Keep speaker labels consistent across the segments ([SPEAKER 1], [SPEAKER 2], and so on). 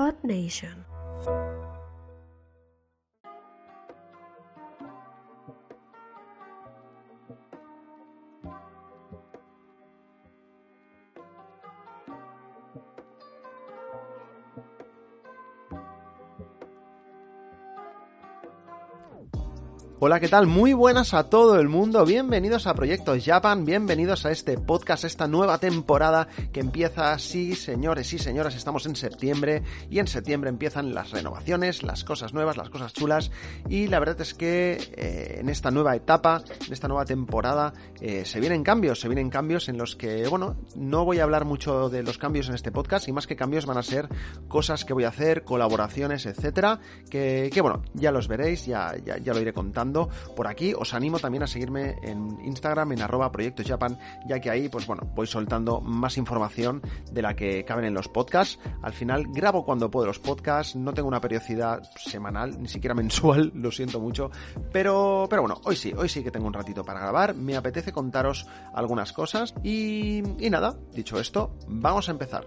[SPEAKER 1] Earth Nation.
[SPEAKER 2] Hola, ¿qué tal? Muy buenas a todo el mundo, bienvenidos a Proyecto Japan, bienvenidos a este podcast, esta nueva temporada que empieza, sí señores y señoras, estamos en septiembre y en septiembre empiezan las renovaciones, las cosas nuevas, las cosas chulas. Y la verdad es que eh, en esta nueva etapa, en esta nueva temporada, eh, se vienen cambios, se vienen cambios en los que, bueno, no voy a hablar mucho de los cambios en este podcast y más que cambios van a ser cosas que voy a hacer, colaboraciones, etcétera, que, que bueno, ya los veréis, ya, ya, ya lo iré contando por aquí. Os animo también a seguirme en Instagram en arroba Proyecto Japan, ya que ahí, pues bueno, voy soltando más información de la que caben en los podcasts. Al final grabo cuando puedo los podcasts, no tengo una periodicidad semanal, ni siquiera mensual, lo siento mucho, pero, pero bueno, hoy sí, hoy sí que tengo un ratito para grabar, me apetece contaros algunas cosas y, y nada, dicho esto, vamos a empezar.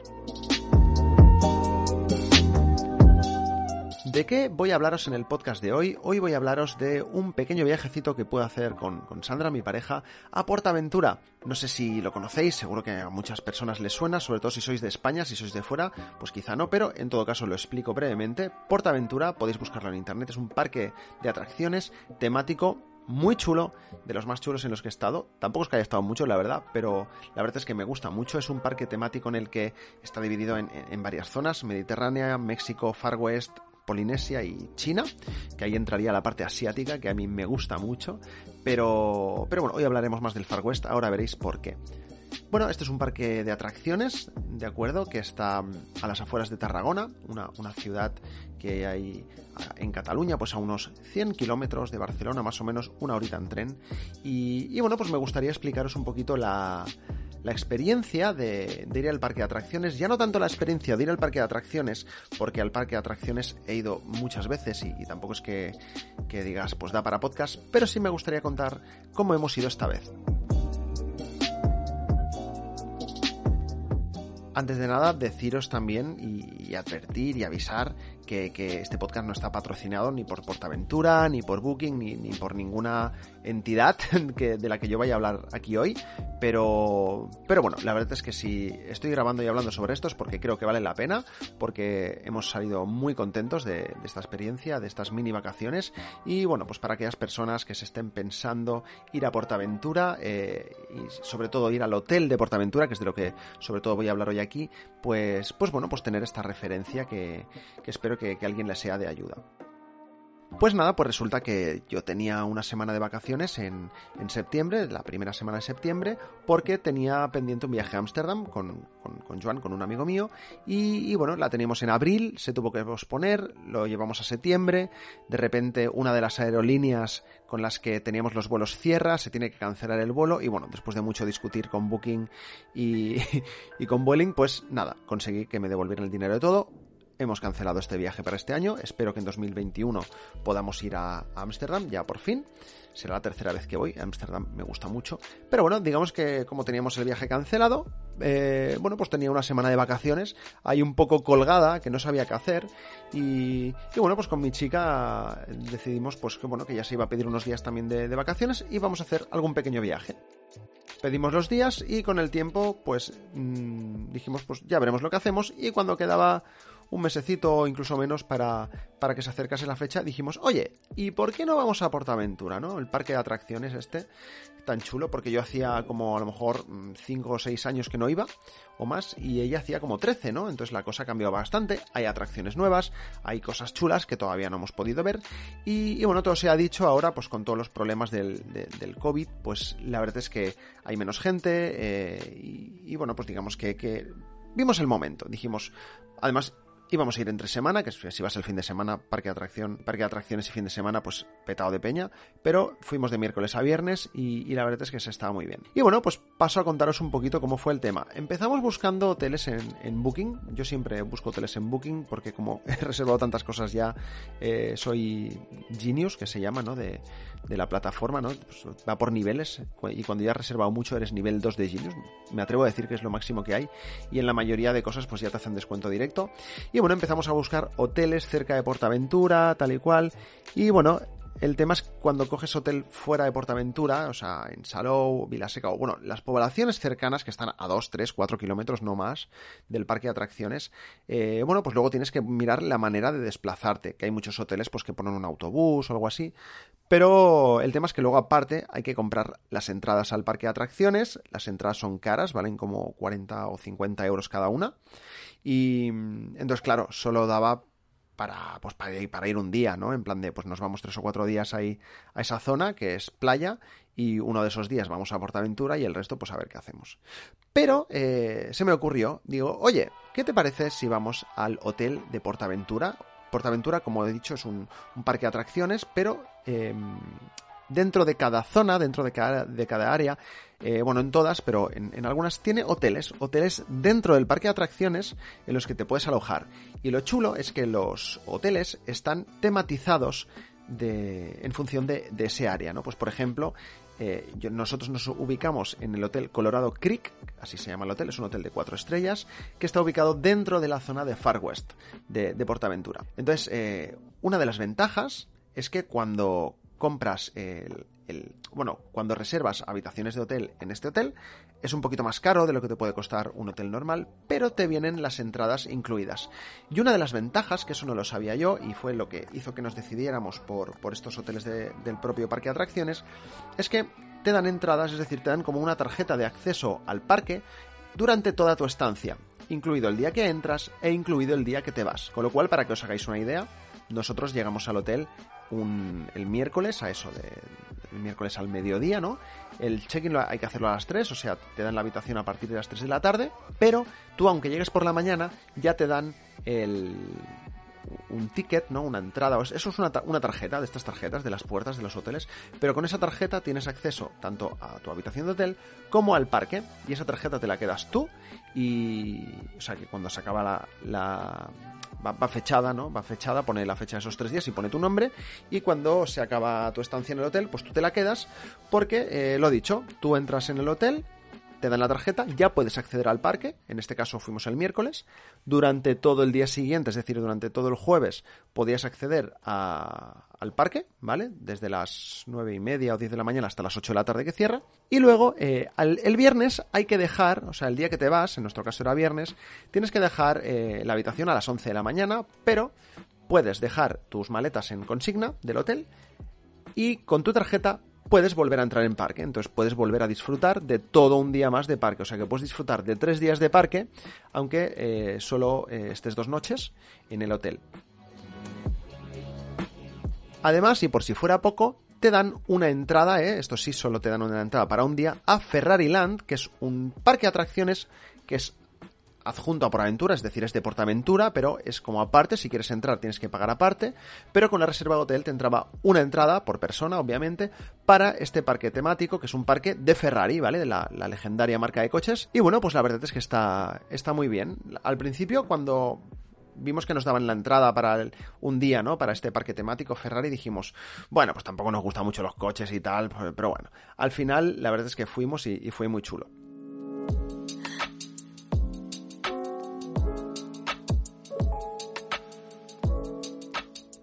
[SPEAKER 2] ¿De qué voy a hablaros en el podcast de hoy? Hoy voy a hablaros de un pequeño viajecito que puedo hacer con, con, Sandra, mi pareja, a Portaventura. No sé si lo conocéis, seguro que a muchas personas les suena, sobre todo si sois de España, si sois de fuera, pues quizá no, pero en todo caso lo explico brevemente. Portaventura, podéis buscarlo en internet, es un parque de atracciones temático muy chulo, de los más chulos en los que he estado. Tampoco es que haya estado mucho, la verdad, pero la verdad es que me gusta mucho. Es un parque temático en el que está dividido en, en varias zonas, Mediterránea, México, Far West, Polinesia y China, que ahí entraría la parte asiática, que a mí me gusta mucho, pero, pero bueno, hoy hablaremos más del Far West, ahora veréis por qué. Bueno, este es un parque de atracciones, de acuerdo, que está a las afueras de Tarragona, una, una ciudad que hay en Cataluña, pues a unos 100 kilómetros de Barcelona, más o menos una horita en tren. Y, y bueno, pues me gustaría explicaros un poquito la, la experiencia de, ir al parque de atracciones, ya no tanto la experiencia de ir al parque de atracciones, porque al parque de atracciones he ido muchas veces y, tampoco es que, digas, pues da para podcast, pero sí me gustaría contar cómo hemos ido esta vez. Antes de nada, deciros también y advertir y avisar que, este podcast no está patrocinado ni por Portaventura, ni por Booking, ni, ni por ninguna entidad de la que yo vaya a hablar aquí hoy. Pero, pero bueno, la verdad es que si estoy grabando y hablando sobre esto es porque creo que vale la pena, porque hemos salido muy contentos de, de esta experiencia, de estas mini vacaciones. Y bueno, pues para aquellas personas que se estén pensando ir a Portaventura eh, y sobre todo ir al hotel de Portaventura, que es de lo que sobre todo voy a hablar hoy aquí, pues, pues bueno, pues tener esta referencia que, que espero que, alguien le sea de ayuda. Pues nada, pues resulta que yo tenía una semana de vacaciones en, en septiembre, la primera semana de septiembre, porque tenía pendiente un viaje a Ámsterdam con, con, Joan, con un amigo mío, y, y, bueno, la teníamos en abril, se tuvo que posponer, lo llevamos a septiembre, de repente una de las aerolíneas con las que teníamos los vuelos cierra, se tiene que cancelar el vuelo, y bueno, después de mucho discutir con Booking y, y con Vueling, pues nada, conseguí que me devolvieran el dinero de todo, hemos cancelado este viaje para este año. Espero que en 2021 podamos ir a Ámsterdam, ya por fin. Será la tercera vez que voy. Ámsterdam me gusta mucho. Pero bueno, digamos que como teníamos el viaje cancelado, eh, bueno, pues tenía una semana de vacaciones ahí un poco colgada, que no sabía qué hacer. Y, y, bueno, pues con mi chica decidimos pues que bueno, que ya se iba a pedir unos días también de, vacaciones y vamos a hacer algún pequeño viaje pedimos los días y con el tiempo pues mmm, dijimos pues ya veremos lo que hacemos y cuando quedaba un mesecito o incluso menos para, para que se acercase la fecha, dijimos, oye, ¿y por qué no vamos a Portaventura, no? El parque de atracciones este, tan chulo, porque yo hacía como a lo mejor 5 o 6 años que no iba, o más, y ella hacía como 13, ¿no? Entonces la cosa ha cambiado bastante, hay atracciones nuevas, hay cosas chulas que todavía no hemos podido ver, y, bueno, todo se ha dicho ahora, pues con todos los problemas del, de, del COVID, pues la verdad es que hay menos gente, eh, y, y, bueno, pues digamos que, que vimos el momento, dijimos, además íbamos a ir entre semana, que si vas el fin de semana, parque de, atracción, parque atracciones y fin de semana, pues petado de peña, pero fuimos de miércoles a viernes y, y, la verdad es que se estaba muy bien. Y bueno, pues paso a contaros un poquito cómo fue el tema. Empezamos buscando hoteles en, en Booking, yo siempre busco hoteles en Booking porque como he reservado tantas cosas ya, eh, soy Genius, que se llama, ¿no? De, de la plataforma, ¿no? Pues va por niveles y cuando ya has reservado mucho eres nivel 2 de Genius. Me atrevo a decir que es lo máximo que hay y en la mayoría de cosas pues ya te hacen descuento directo. Y bueno, empezamos a buscar hoteles cerca de Portaventura, tal y cual. Y bueno, el tema es cuando coges hotel fuera de Portaventura, o sea, en Salou, Vilaseca, o bueno, las poblaciones cercanas que están a 2, 3, 4 kilómetros no más del parque de atracciones, eh, bueno, pues luego tienes que mirar la manera de desplazarte, que hay muchos hoteles pues que ponen un autobús o algo así, pero el tema es que luego aparte hay que comprar las entradas al parque de atracciones, las entradas son caras, valen como 40 o 50 euros cada una, y entonces claro, solo daba para, pues para, ir, para ir un día, ¿no? En plan de, pues nos vamos tres o cuatro días ahí a esa zona, que es playa, y uno de esos días vamos a Portaventura y el resto, pues a ver qué hacemos. Pero eh, se me ocurrió, digo, oye, ¿qué te parece si vamos al hotel de Portaventura? Portaventura, como he dicho, es un, parque de atracciones, pero em, dentro de cada zona, dentro de cada, de cada área, eh, bueno, en todas, pero en, algunas tiene hoteles, hoteles dentro del parque de atracciones en los que te puedes alojar. Y lo chulo es que los hoteles están tematizados de, en función de, ese área, ¿no? Pues por ejemplo, eh, nosotros nos ubicamos en el Hotel Colorado Creek, así se llama el hotel, es un hotel de cuatro estrellas, que está ubicado dentro de la zona de Far West, de, Portaventura. Entonces, eh, una de las ventajas es que cuando compras el, bueno, cuando reservas habitaciones de hotel en este hotel, es un poquito más caro de lo que te puede costar un hotel normal, pero te vienen las entradas incluidas. Y una de las ventajas, que eso no lo sabía yo, y fue lo que hizo que nos decidiéramos por, por estos hoteles del propio parque de atracciones, es que te dan entradas, es decir, te dan como una tarjeta de acceso al parque durante toda tu estancia, incluido el día que entras e incluido el día que te vas. Con lo cual, para que os hagáis una idea, nosotros llegamos al hotel el miércoles a eso, de, el miércoles al mediodía, ¿no? El check-in hay que hacerlo a las 3, o sea, te dan la habitación a partir de las 3 de la tarde, pero tú, aunque llegues por la mañana, ya te dan el, un ticket, ¿no? Una entrada. Eso es una, una, tarjeta de estas tarjetas de las puertas de los hoteles. Pero con esa tarjeta tienes acceso tanto a tu habitación de hotel como al parque. Y esa tarjeta te la quedas tú. Y. O sea que cuando se acaba la va, fechada, ¿no? Va fechada, pone la fecha de esos tres días y pone tu nombre. Y cuando se acaba tu estancia en el hotel, pues tú te la quedas, porque, eh, lo dicho, tú entras en el hotel, te dan la tarjeta, ya puedes acceder al parque, en este caso fuimos el miércoles, durante todo el día siguiente, es decir, durante todo el jueves, podías acceder al parque, ¿vale? Desde las nueve y media o 10 de la mañana hasta las 8 de la tarde que cierra, y luego eh, el viernes hay que dejar, o sea, el día que te vas, en nuestro caso era viernes, tienes que dejar eh, la habitación a las 11 de la mañana, pero puedes dejar tus maletas en consigna del hotel y con tu tarjeta puedes volver a entrar en parque. Entonces puedes volver a disfrutar de todo un día más de parque. O sea que puedes disfrutar de tres días de parque, aunque eh, solo eh, estés dos noches en el hotel. Además, y por si fuera poco, te dan una entrada, ¿eh? esto sí, solo te dan una entrada para un día, a Ferrari Land, que es un parque de atracciones que es adjunto a por aventura, es decir, es de Portaventura, pero es como aparte, si quieres entrar tienes que pagar aparte, pero con la reserva de hotel te entraba una entrada por persona, obviamente, para este parque temático, que es un parque de Ferrari, ¿vale? De la, legendaria marca de coches. Y bueno, pues la verdad es que está, está muy bien. Al principio, cuando vimos que nos daban la entrada para un día, ¿no? Para este parque temático Ferrari, dijimos, bueno, pues tampoco nos gustan mucho los coches y tal, pero bueno, al final la verdad es que fuimos y fue muy chulo.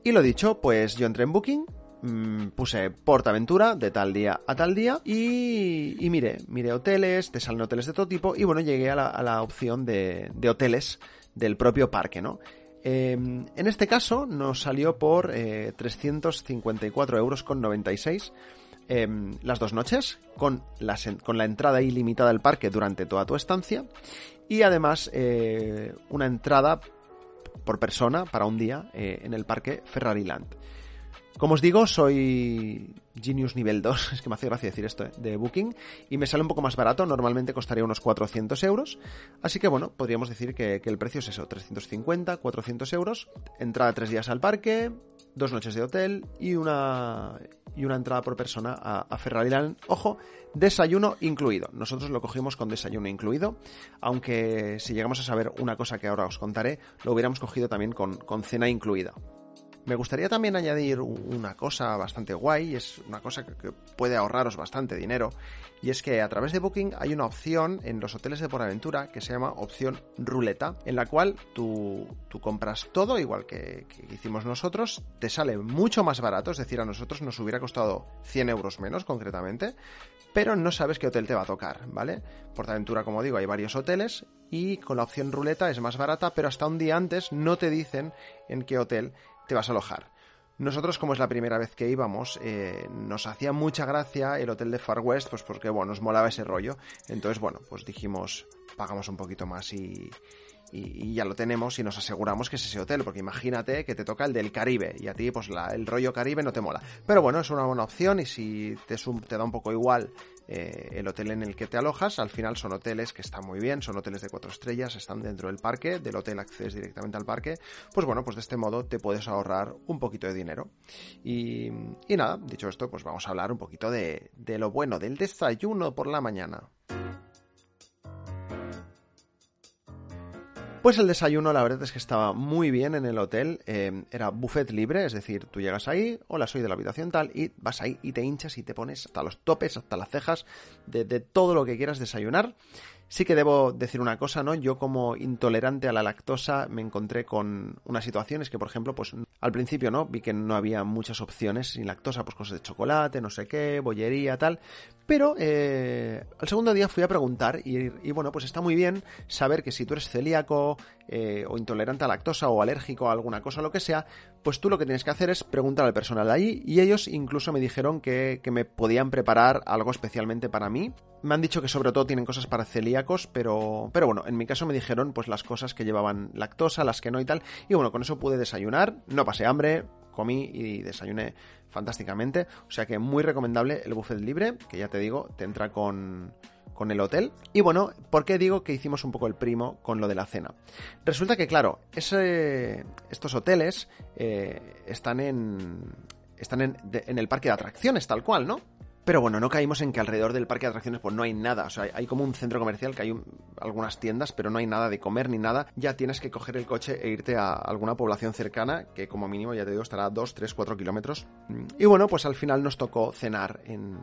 [SPEAKER 2] Y lo dicho, pues yo entré en Booking, mm, puse Portaventura de tal día a tal día y, y miré, miré hoteles, te salen hoteles de todo tipo y bueno, llegué a la, opción de, hoteles del propio parque, ¿no? Em, en este caso nos salió por eh, 354 euros con 96 em, las dos noches con la, con la entrada ilimitada al parque durante toda tu estancia y además eh, una entrada por persona para un día eh, en el parque Ferrari Land. Como os digo, soy Genius nivel 2, es que me hace gracia decir esto, eh, de Booking, y me sale un poco más barato, normalmente costaría unos 400 euros, así que bueno, podríamos decir que, el precio es eso, 350, 400 euros, entrada tres días al parque, dos noches de hotel y una, y una entrada por persona a, a Ferrari Land. Ojo, desayuno incluido. Nosotros lo cogimos con desayuno incluido, aunque si llegamos a saber una cosa que ahora os contaré, lo hubiéramos cogido también con, con cena incluida. Me gustaría también añadir una cosa bastante guay, es una cosa que, puede ahorraros bastante dinero, y es que a través de Booking hay una opción en los hoteles de por aventura que se llama opción ruleta, en la cual tú, compras todo igual que, que, hicimos nosotros, te sale mucho más barato, es decir, a nosotros nos hubiera costado 100 euros menos concretamente, pero no sabes qué hotel te va a tocar, ¿vale? Portaventura, como digo, hay varios hoteles y con la opción ruleta es más barata, pero hasta un día antes no te dicen en qué hotel te vas a alojar. Nosotros, como es la primera vez que íbamos, eh, nos hacía mucha gracia el hotel de Far West, pues porque, bueno, nos molaba ese rollo. Entonces, bueno, pues dijimos, pagamos un poquito más y, ya lo tenemos y nos aseguramos que es ese hotel, porque imagínate que te toca el del Caribe y a ti pues la, el rollo Caribe no te mola. Pero bueno, es una buena opción y si te da un poco igual eh, el hotel en el que te alojas, al final son hoteles que están muy bien, son hoteles de cuatro estrellas, están dentro del parque, del hotel accedes directamente al parque, pues bueno, pues de este modo te puedes ahorrar un poquito de dinero. Y, y nada, dicho esto, pues vamos a hablar un poquito de, de lo bueno, del desayuno por la mañana. Pues el desayuno, la verdad es que estaba muy bien en el hotel. Eh, era buffet libre, es decir, tú llegas ahí, hola, soy de la habitación tal, y vas ahí y te hinchas y te pones hasta los topes, hasta las cejas de, de todo lo que quieras desayunar. Sí que debo decir una cosa, ¿no? Yo como intolerante a la lactosa me encontré con unas situaciones que, por ejemplo, pues al principio, ¿no? Vi que no había muchas opciones sin lactosa, pues cosas de chocolate, no sé qué, bollería, tal. Pero eh, al segundo día fui a preguntar y, bueno, pues está muy bien saber que si tú eres celíaco eh, o intolerante a lactosa o alérgico a alguna cosa o lo que sea, pues tú lo que tienes que hacer es preguntar al personal de allí y ellos incluso me dijeron que, que me podían preparar algo especialmente para mí. Me han dicho que sobre todo tienen cosas para celíacos, pero, pero bueno, en mi caso me dijeron pues las cosas que llevaban lactosa, las que no y tal. Y bueno, con eso pude desayunar, no pasé hambre, comí y desayuné fantásticamente. O sea que muy recomendable el buffet libre, que ya te digo, te entra con, con el hotel. Y bueno, ¿por qué digo que hicimos un poco el primo con lo de la cena? Resulta que, claro, estos hoteles eh, están en. están en, en el parque de atracciones, tal cual, ¿no? Pero bueno, no caímos en que alrededor del parque de atracciones pues no hay nada. O sea, hay como un centro comercial que hay algunas tiendas, pero no hay nada de comer ni nada. Ya tienes que coger el coche e irte a alguna población cercana, que como mínimo, ya te digo, estará a 2, 3, 4 kilómetros. Y bueno, pues al final nos tocó cenar en,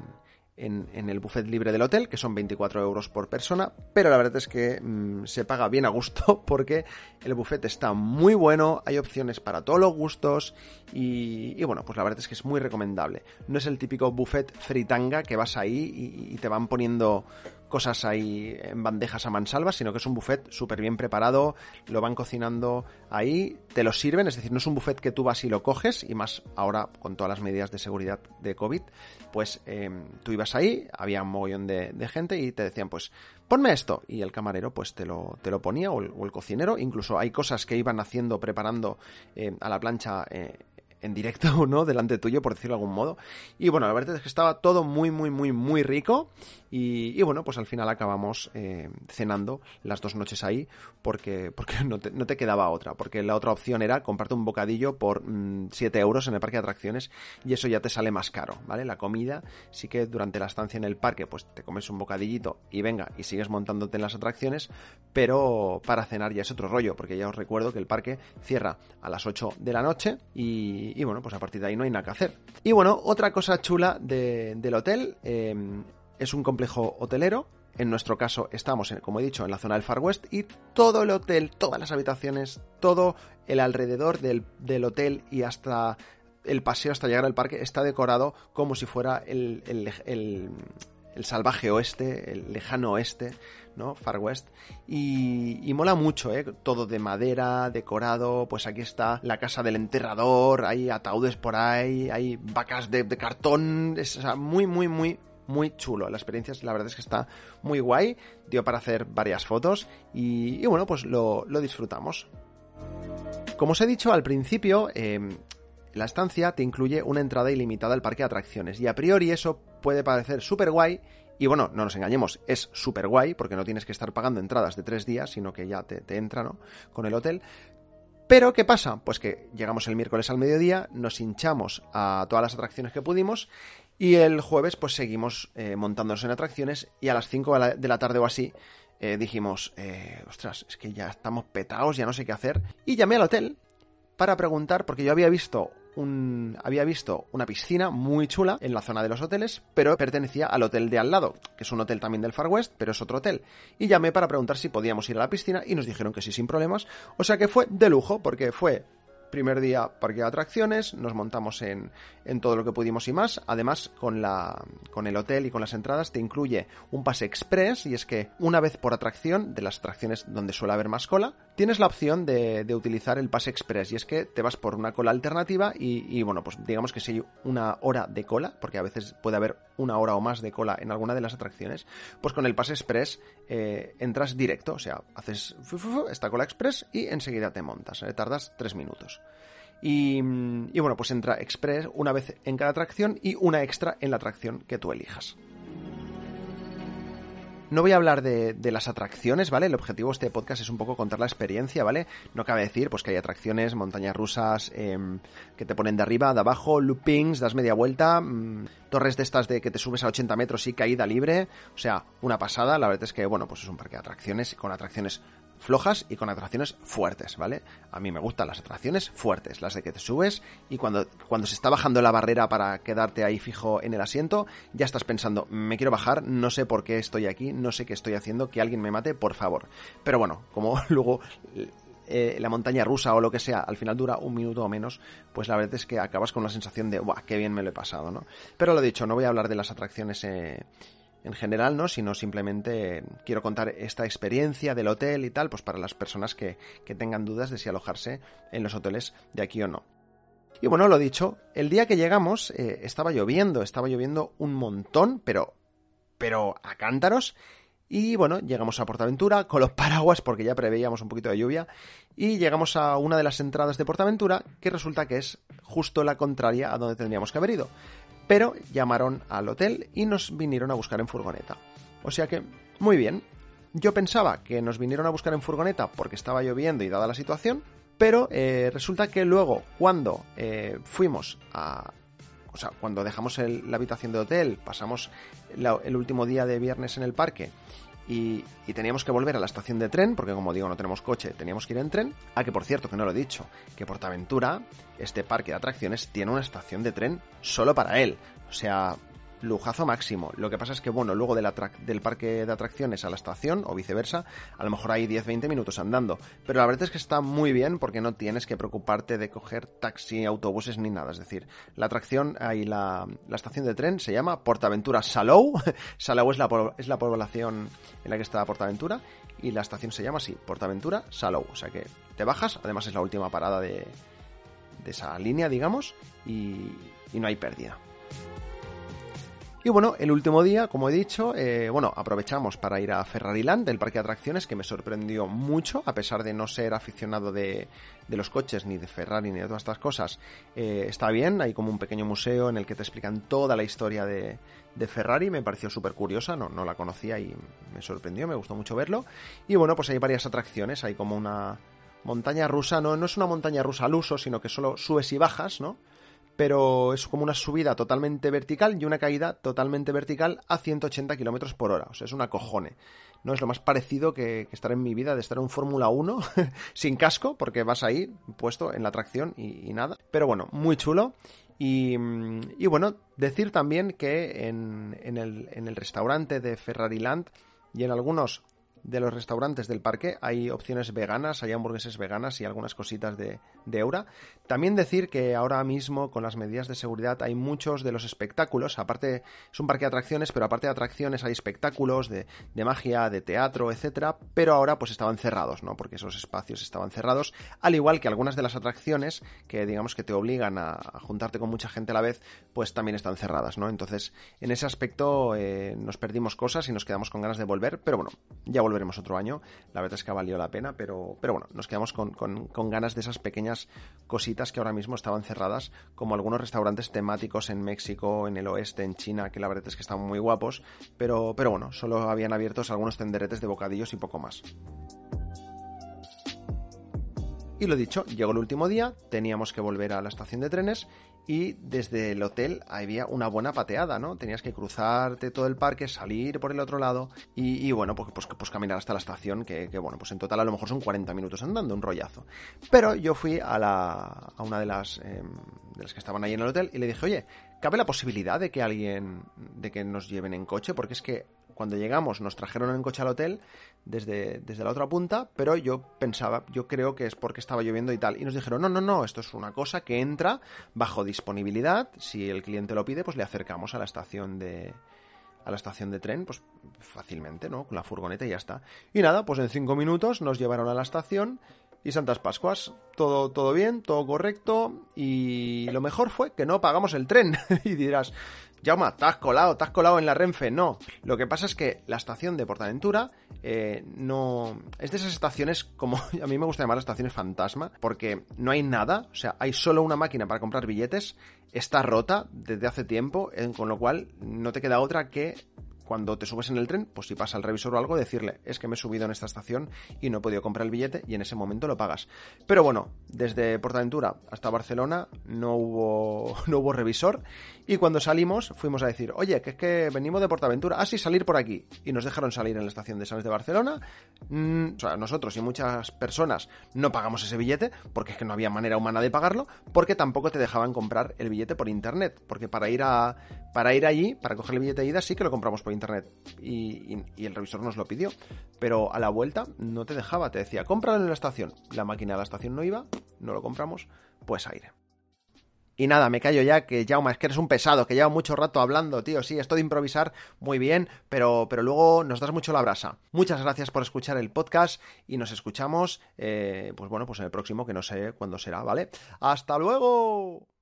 [SPEAKER 2] en, el buffet libre del hotel, que son 24 euros por persona, pero la verdad es que mm, se paga bien a gusto porque el buffet está muy bueno, hay opciones para todos los gustos y, bueno, pues la verdad es que es muy recomendable. No es el típico buffet fritanga que vas ahí y te van poniendo cosas ahí en bandejas a mansalva, sino que es un buffet súper bien preparado, lo van cocinando ahí, te lo sirven, es decir, no es un buffet que tú vas y lo coges, y más ahora con todas las medidas de seguridad de COVID, pues em, tú ibas ahí, había un mogollón de, gente y te decían, pues ponme esto, y el camarero pues te lo, te lo ponía, o el, cocinero, incluso hay cosas que iban haciendo, preparando eh, a la plancha eh, en directo, ¿no? Delante tuyo, por decirlo de algún modo. Y bueno, la verdad es que estaba todo muy, muy, muy, muy rico. Y, bueno, pues al final acabamos eh, cenando las dos noches ahí porque, porque no, te, no, te, quedaba otra. Porque la otra opción era comprarte un bocadillo por 7 mm, euros en el parque de atracciones y eso ya te sale más caro, ¿vale? La comida sí que durante la estancia en el parque pues te comes un bocadillito y venga y sigues montándote en las atracciones, pero para cenar ya es otro rollo porque ya os recuerdo que el parque cierra a las 8 de la noche y y, bueno, pues a partir de ahí no hay nada que hacer. Y bueno, otra cosa chula del hotel em, es un complejo hotelero. En nuestro caso estamos, como he dicho, en la zona del Far West y todo el hotel, todas las habitaciones, todo el alrededor del, hotel y hasta el paseo hasta llegar al parque está decorado como si fuera el, el salvaje oeste, el lejano oeste, ¿no? Far West. Y, mola mucho, ¿eh? Todo de madera, decorado, pues aquí está la casa del enterrador, hay ataúdes por ahí, hay vacas de, cartón, es muy, muy, muy, muy chulo. La experiencia, la verdad es que está muy guay, dio para hacer varias fotos y, bueno, pues lo, disfrutamos. Como os he dicho al principio, em, la estancia te incluye una entrada ilimitada al parque de atracciones y a priori eso puede parecer súper guay y bueno, no nos engañemos, es súper guay porque no tienes que estar pagando entradas de tres días, sino que ya te, entra, ¿no? Con el hotel. Pero, ¿qué pasa? Pues que llegamos el miércoles al mediodía, nos hinchamos a todas las atracciones que pudimos y el jueves pues seguimos eh, montándonos en atracciones y a las 5 de la tarde o así eh, dijimos, eh, ostras, es que ya estamos petados, ya no sé qué hacer. Y llamé al hotel para preguntar, porque yo había visto un, había visto una piscina muy chula en la zona de los hoteles, pero pertenecía al hotel de al lado, que es un hotel también del Far West, pero es otro hotel. Y llamé para preguntar si podíamos ir a la piscina y nos dijeron que sí, sin problemas. O sea que fue de lujo, porque fue Primer día, parque de atracciones, nos montamos en, en, todo lo que pudimos y más. Además, con, la, con el hotel y con las entradas te incluye un pase express y es que una vez por atracción, de las atracciones donde suele haber más cola, tienes la opción de, de utilizar el pase express y es que te vas por una cola alternativa y, y, bueno, pues digamos que si hay una hora de cola, porque a veces puede haber una hora o más de cola en alguna de las atracciones, pues con el pase express eh, entras directo, o sea, haces esta cola express y enseguida te montas, eh, tardas tres minutos. Y, y, bueno, pues entra Express una vez en cada atracción y una extra en la atracción que tú elijas. No voy a hablar de, de, las atracciones, ¿vale? El objetivo de este podcast es un poco contar la experiencia, ¿vale? No cabe decir, pues que hay atracciones, montañas rusas, eh, que te ponen de arriba, de abajo, loopings, das media vuelta, mmm, torres de estas de que te subes a 80 metros y caída libre, o sea, una pasada. La verdad es que, bueno, pues es un parque de atracciones con atracciones flojas y con atracciones fuertes, ¿vale? A mí me gustan las atracciones fuertes, las de que te subes y cuando, cuando se está bajando la barrera para quedarte ahí fijo en el asiento, ya estás pensando, me quiero bajar, no sé por qué estoy aquí, no sé qué estoy haciendo, que alguien me mate, por favor. Pero bueno, como luego eh, la montaña rusa o lo que sea, al final dura un minuto o menos, pues la verdad es que acabas con la sensación de, ¡buah, qué bien me lo he pasado, ¿no? Pero lo dicho, no voy a hablar de las atracciones eh, en general, ¿no? Sino simplemente quiero contar esta experiencia del hotel y tal, pues para las personas que, que tengan dudas de si alojarse en los hoteles de aquí o no. Y bueno, lo dicho, el día que llegamos eh, estaba lloviendo, estaba lloviendo un montón, pero, pero a cántaros. Y bueno, llegamos a Portaventura con los paraguas porque ya preveíamos un poquito de lluvia. Y llegamos a una de las entradas de Portaventura que resulta que es justo la contraria a donde tendríamos que haber ido pero llamaron al hotel y nos vinieron a buscar en furgoneta. O sea que, muy bien. Yo pensaba que nos vinieron a buscar en furgoneta porque estaba lloviendo y dada la situación, pero eh, resulta que luego, cuando eh, fuimos a... O sea, cuando dejamos la habitación de hotel, pasamos el último día de viernes en el parque y, y, teníamos que volver a la estación de tren, porque como digo, no tenemos coche, teníamos que ir en tren. Ah, que por cierto, que no lo he dicho, que Portaventura, este parque de atracciones, tiene una estación de tren solo para él. O sea, lujazo máximo. Lo que pasa es que, bueno, luego del, parque de atracciones a la estación, o viceversa, a lo mejor hay 10-20 minutos andando. Pero la verdad es que está muy bien porque no tienes que preocuparte de coger taxi, autobuses ni nada. Es decir, la atracción y la, la estación de tren se llama Portaventura Salou. Salou es la, es la población en la que está Portaventura. Y la estación se llama así, Portaventura Salou. O sea que te bajas, además es la última parada de, de esa línea, digamos, y, y no hay pérdida. Y bueno, el último día, como he dicho, eh, bueno, aprovechamos para ir a Ferrariland, del parque de atracciones, que me sorprendió mucho, a pesar de no ser aficionado de, de los coches, ni de Ferrari, ni de todas estas cosas. Eh, está bien, hay como un pequeño museo en el que te explican toda la historia de, de Ferrari, me pareció súper curiosa, no, no la conocía y me sorprendió, me gustó mucho verlo. Y bueno, pues hay varias atracciones, hay como una montaña rusa, no, no es una montaña rusa al uso, sino que solo subes y bajas, ¿no? Pero es como una subida totalmente vertical y una caída totalmente vertical a 180 km por hora. O sea, es una cojone. No es lo más parecido que, estar en mi vida de estar en Fórmula 1 sin casco, porque vas ahí puesto en la tracción y, nada. Pero bueno, muy chulo. Y, y, bueno, decir también que en el restaurante de Ferrari Land y en algunos de los restaurantes del parque hay opciones veganas, hay hamburguesas veganas y algunas cositas de, de Eura. También decir que ahora mismo con las medidas de seguridad hay muchos de los espectáculos, aparte es un parque de atracciones, pero aparte de atracciones hay espectáculos de, de magia, de teatro, etcétera, pero ahora pues estaban cerrados, ¿no? Porque esos espacios estaban cerrados, al igual que algunas de las atracciones que digamos que te obligan a, juntarte con mucha gente a la vez, pues también están cerradas, ¿no? Entonces, en ese aspecto eh, nos perdimos cosas y nos quedamos con ganas de volver, pero bueno, ya volveremos otro año. La verdad es que ha valido la pena, pero, pero bueno, nos quedamos con, con, con ganas de esas pequeñas cositas que ahora mismo estaban cerradas, como algunos restaurantes temáticos en México, en el oeste, en China, que la verdad es que están muy guapos, pero, pero bueno, solo habían abiertos algunos tenderetes de bocadillos y poco más. Y lo dicho, llegó el último día, teníamos que volver a la estación de trenes y desde el hotel había una buena pateada, ¿no? Tenías que cruzarte todo el parque, salir por el otro lado y, bueno, pues, pues, pues, caminar hasta la estación, que, bueno, pues en total a lo mejor son 40 minutos andando, un rollazo. Pero yo fui a, la, a una de las, em, de las que estaban ahí en el hotel y le dije, oye, ¿cabe la posibilidad de que alguien, de que nos lleven en coche? Porque es que cuando llegamos nos trajeron en coche al hotel desde, desde la otra punta, pero yo pensaba, yo creo que es porque estaba lloviendo y tal. Y nos dijeron, no, no, no, esto es una cosa que entra bajo disponibilidad. Si el cliente lo pide, pues le acercamos a la estación de a la estación de tren, pues fácilmente, ¿no? Con la furgoneta y ya está. Y nada, pues en cinco minutos nos llevaron a la estación y Santas Pascuas. Todo, todo bien, todo correcto. Y lo mejor fue que no pagamos el tren. y dirás, Jauma, te has colado, te has colado en la Renfe. No, lo que pasa es que la estación de Portaventura eh, no... Es de esas estaciones como... A mí me gusta llamar estaciones fantasma, porque no hay nada, o sea, hay solo una máquina para comprar billetes, está rota desde hace tiempo, eh, con lo cual no te queda otra que cuando te subes en el tren, pues si pasa el revisor o algo, decirle, es que me he subido en esta estación y no he podido comprar el billete y en ese momento lo pagas. Pero bueno, desde Portaventura hasta Barcelona no hubo, no hubo revisor y cuando salimos fuimos a decir, oye, que es que venimos de Portaventura, ah, sí, salir por aquí. Y nos dejaron salir en la estación de Sales de Barcelona. Mm, o sea, nosotros y muchas personas no pagamos ese billete porque es que no había manera humana de pagarlo, porque tampoco te dejaban comprar el billete por internet, porque para ir a para ir allí, para coger el billete de ida sí que lo compramos por internet y, el revisor nos lo pidió. Pero a la vuelta no te dejaba, te decía, cómpralo en la estación. La máquina de la estación no iba, no lo compramos, pues aire. Y nada, me callo ya, que Jauma, es que eres un pesado, que lleva mucho rato hablando, tío. Sí, esto de improvisar muy bien, pero, pero luego nos das mucho la brasa. Muchas gracias por escuchar el podcast y nos escuchamos, eh, pues bueno, pues en el próximo, que no sé cuándo será, ¿vale? ¡Hasta luego!